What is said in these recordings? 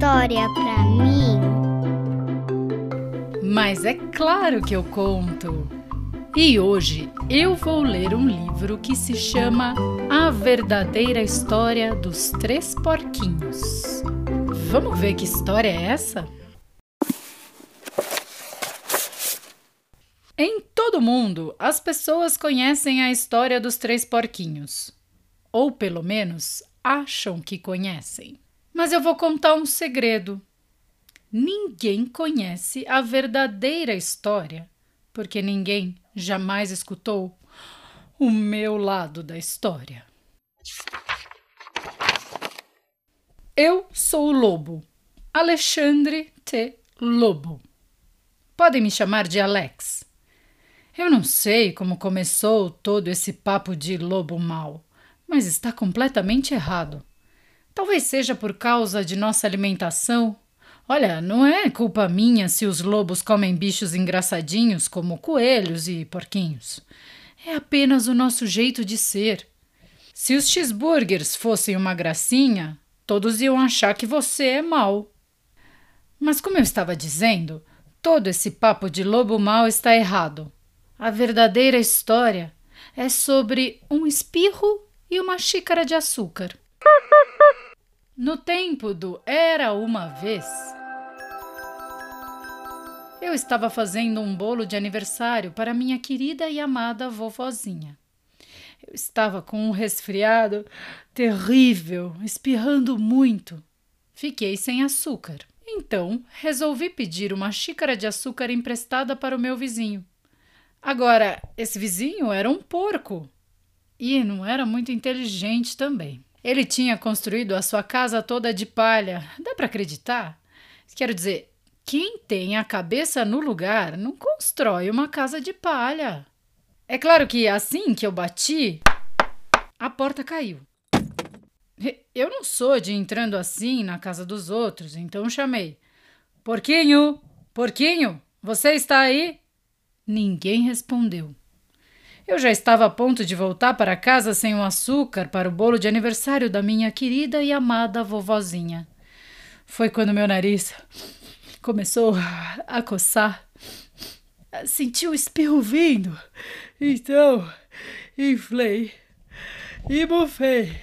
história pra mim? Mas é claro que eu conto! E hoje eu vou ler um livro que se chama A Verdadeira História dos Três Porquinhos. Vamos ver que história é essa? Em todo mundo, as pessoas conhecem a história dos três porquinhos. Ou pelo menos acham que conhecem. Mas eu vou contar um segredo. Ninguém conhece a verdadeira história, porque ninguém jamais escutou o meu lado da história. Eu sou o Lobo, Alexandre T. Lobo. Podem me chamar de Alex. Eu não sei como começou todo esse papo de lobo mau, mas está completamente errado. Talvez seja por causa de nossa alimentação. Olha, não é culpa minha se os lobos comem bichos engraçadinhos como coelhos e porquinhos. É apenas o nosso jeito de ser. Se os cheeseburgers fossem uma gracinha, todos iam achar que você é mau. Mas, como eu estava dizendo, todo esse papo de lobo mau está errado. A verdadeira história é sobre um espirro e uma xícara de açúcar. No tempo do Era uma vez, eu estava fazendo um bolo de aniversário para minha querida e amada vovozinha. Eu estava com um resfriado terrível, espirrando muito. Fiquei sem açúcar. Então, resolvi pedir uma xícara de açúcar emprestada para o meu vizinho. Agora, esse vizinho era um porco e não era muito inteligente também. Ele tinha construído a sua casa toda de palha. Dá para acreditar? Quero dizer, quem tem a cabeça no lugar não constrói uma casa de palha. É claro que assim que eu bati, a porta caiu. Eu não sou de entrando assim na casa dos outros, então chamei: Porquinho, Porquinho, você está aí? Ninguém respondeu. Eu já estava a ponto de voltar para casa sem o açúcar para o bolo de aniversário da minha querida e amada vovozinha. Foi quando meu nariz começou a coçar. Senti o espirro vindo. Então, inflei e bufei.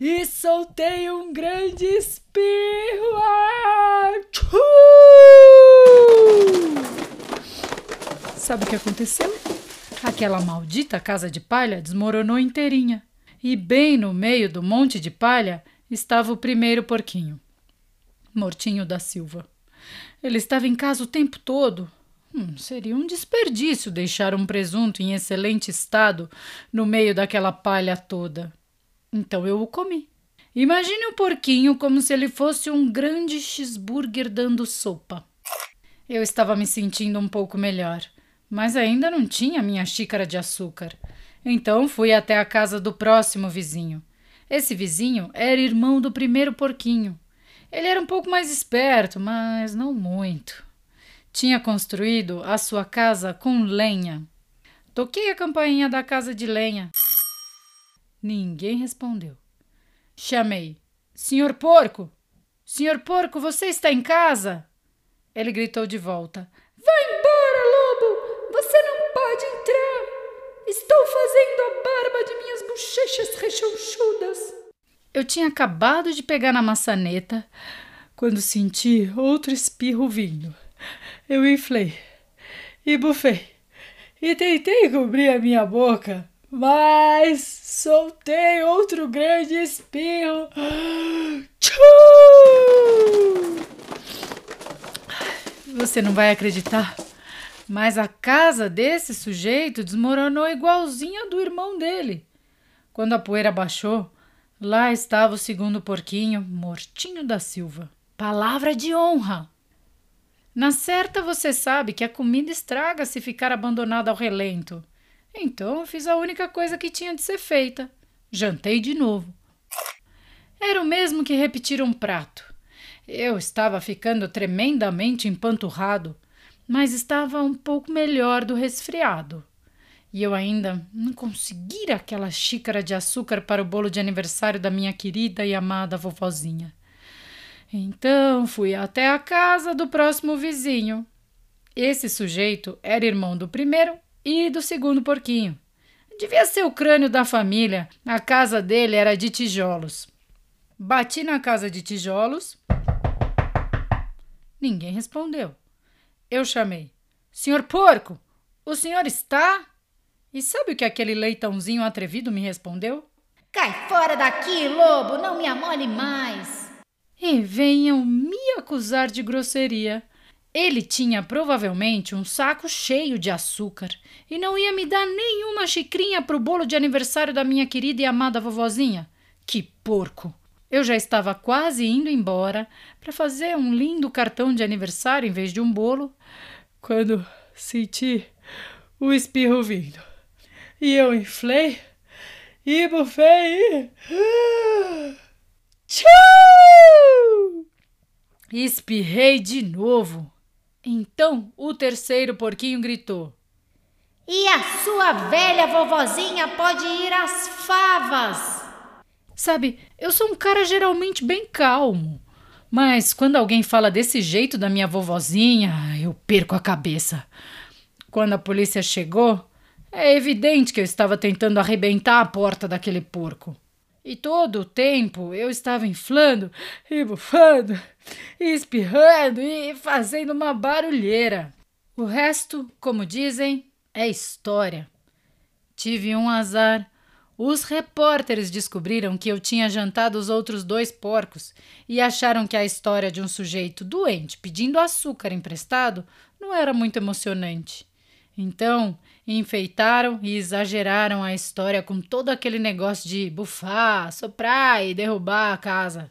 E soltei um grande espirro. Ah! Sabe o que aconteceu? Aquela maldita casa de palha desmoronou inteirinha. E bem no meio do monte de palha estava o primeiro porquinho, Mortinho da Silva. Ele estava em casa o tempo todo. Hum, seria um desperdício deixar um presunto em excelente estado no meio daquela palha toda. Então eu o comi. Imagine o porquinho como se ele fosse um grande cheeseburger dando sopa. Eu estava me sentindo um pouco melhor mas ainda não tinha minha xícara de açúcar. Então fui até a casa do próximo vizinho. Esse vizinho era irmão do primeiro porquinho. Ele era um pouco mais esperto, mas não muito. Tinha construído a sua casa com lenha. Toquei a campainha da casa de lenha. Ninguém respondeu. Chamei: Senhor Porco! Senhor Porco, você está em casa? Ele gritou de volta: bochechas rechonchudas. Eu tinha acabado de pegar na maçaneta quando senti outro espirro vindo. Eu inflei e bufei e tentei cobrir a minha boca, mas soltei outro grande espirro. Você não vai acreditar. Mas a casa desse sujeito desmoronou igualzinha do irmão dele. Quando a poeira baixou, lá estava o segundo porquinho, mortinho da Silva. Palavra de honra! Na certa, você sabe que a comida estraga se ficar abandonada ao relento. Então fiz a única coisa que tinha de ser feita. Jantei de novo. Era o mesmo que repetir um prato. Eu estava ficando tremendamente empanturrado mas estava um pouco melhor do resfriado. E eu ainda não conseguira aquela xícara de açúcar para o bolo de aniversário da minha querida e amada vovozinha. Então fui até a casa do próximo vizinho. Esse sujeito era irmão do primeiro e do segundo porquinho. Devia ser o crânio da família. A casa dele era de tijolos. Bati na casa de tijolos. Ninguém respondeu. Eu chamei: Senhor porco, o senhor está? E sabe o que aquele leitãozinho atrevido me respondeu? Cai fora daqui, lobo, não me amole mais. E venham me acusar de grosseria. Ele tinha provavelmente um saco cheio de açúcar e não ia me dar nenhuma xicrinha para o bolo de aniversário da minha querida e amada vovozinha. Que porco! Eu já estava quase indo embora para fazer um lindo cartão de aniversário em vez de um bolo, quando senti o espirro vindo. E eu inflei e bufei e. Tchau! Espirrei de novo. Então o terceiro porquinho gritou: E a sua velha vovozinha pode ir às favas! Sabe, eu sou um cara geralmente bem calmo. Mas quando alguém fala desse jeito da minha vovozinha, eu perco a cabeça. Quando a polícia chegou, é evidente que eu estava tentando arrebentar a porta daquele porco. E todo o tempo eu estava inflando e bufando, e espirrando e fazendo uma barulheira. O resto, como dizem, é história. Tive um azar os repórteres descobriram que eu tinha jantado os outros dois porcos e acharam que a história de um sujeito doente pedindo açúcar emprestado não era muito emocionante. Então, enfeitaram e exageraram a história com todo aquele negócio de bufar, soprar e derrubar a casa.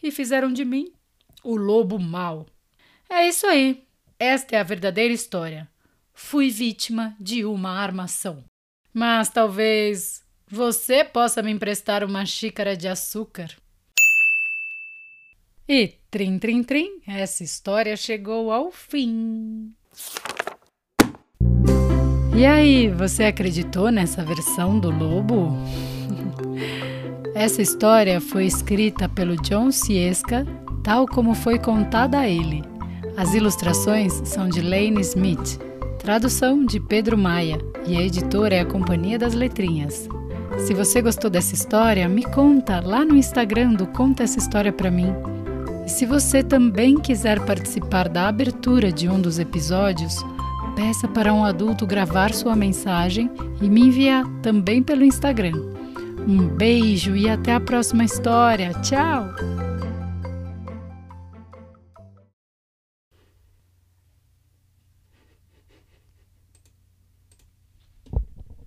E fizeram de mim o lobo mau. É isso aí. Esta é a verdadeira história. Fui vítima de uma armação. Mas talvez você possa me emprestar uma xícara de açúcar? E trim, trim, trim, essa história chegou ao fim. E aí, você acreditou nessa versão do lobo? Essa história foi escrita pelo John Ciesca, tal como foi contada a ele. As ilustrações são de Lane Smith, tradução de Pedro Maia e a editora é a Companhia das Letrinhas. Se você gostou dessa história, me conta lá no Instagram do Conta essa história para mim. E se você também quiser participar da abertura de um dos episódios, peça para um adulto gravar sua mensagem e me enviar também pelo Instagram. Um beijo e até a próxima história. Tchau!